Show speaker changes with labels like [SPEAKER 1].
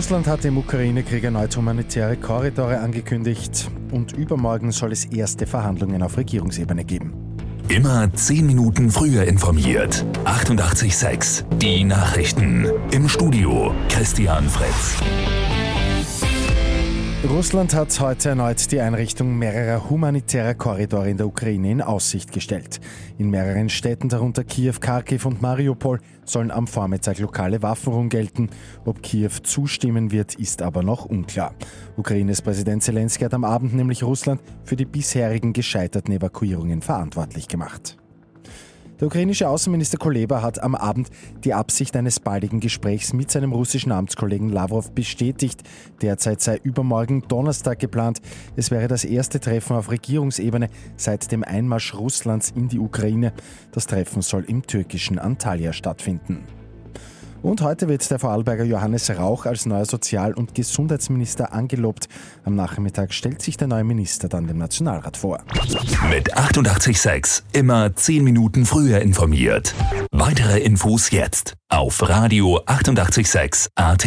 [SPEAKER 1] Russland hat im Ukraine-Krieg erneut humanitäre Korridore angekündigt und übermorgen soll es erste Verhandlungen auf Regierungsebene geben.
[SPEAKER 2] Immer 10 Minuten früher informiert. 88.6 Die Nachrichten. Im Studio Christian Fritz.
[SPEAKER 1] Russland hat heute erneut die Einrichtung mehrerer humanitärer Korridore in der Ukraine in Aussicht gestellt. In mehreren Städten, darunter Kiew, Kharkiv und Mariupol, sollen am Vormittag lokale Waffen gelten. Ob Kiew zustimmen wird, ist aber noch unklar. Ukraines Präsident Zelensky hat am Abend nämlich Russland für die bisherigen gescheiterten Evakuierungen verantwortlich gemacht. Der ukrainische Außenminister Kuleba hat am Abend die Absicht eines baldigen Gesprächs mit seinem russischen Amtskollegen Lavrov bestätigt. Derzeit sei übermorgen Donnerstag geplant. Es wäre das erste Treffen auf Regierungsebene seit dem Einmarsch Russlands in die Ukraine. Das Treffen soll im türkischen Antalya stattfinden. Und heute wird der Vorarlberger Johannes Rauch als neuer Sozial- und Gesundheitsminister angelobt. Am Nachmittag stellt sich der neue Minister dann dem Nationalrat vor.
[SPEAKER 2] Mit 886 immer 10 Minuten früher informiert. Weitere Infos jetzt auf Radio 886 AT.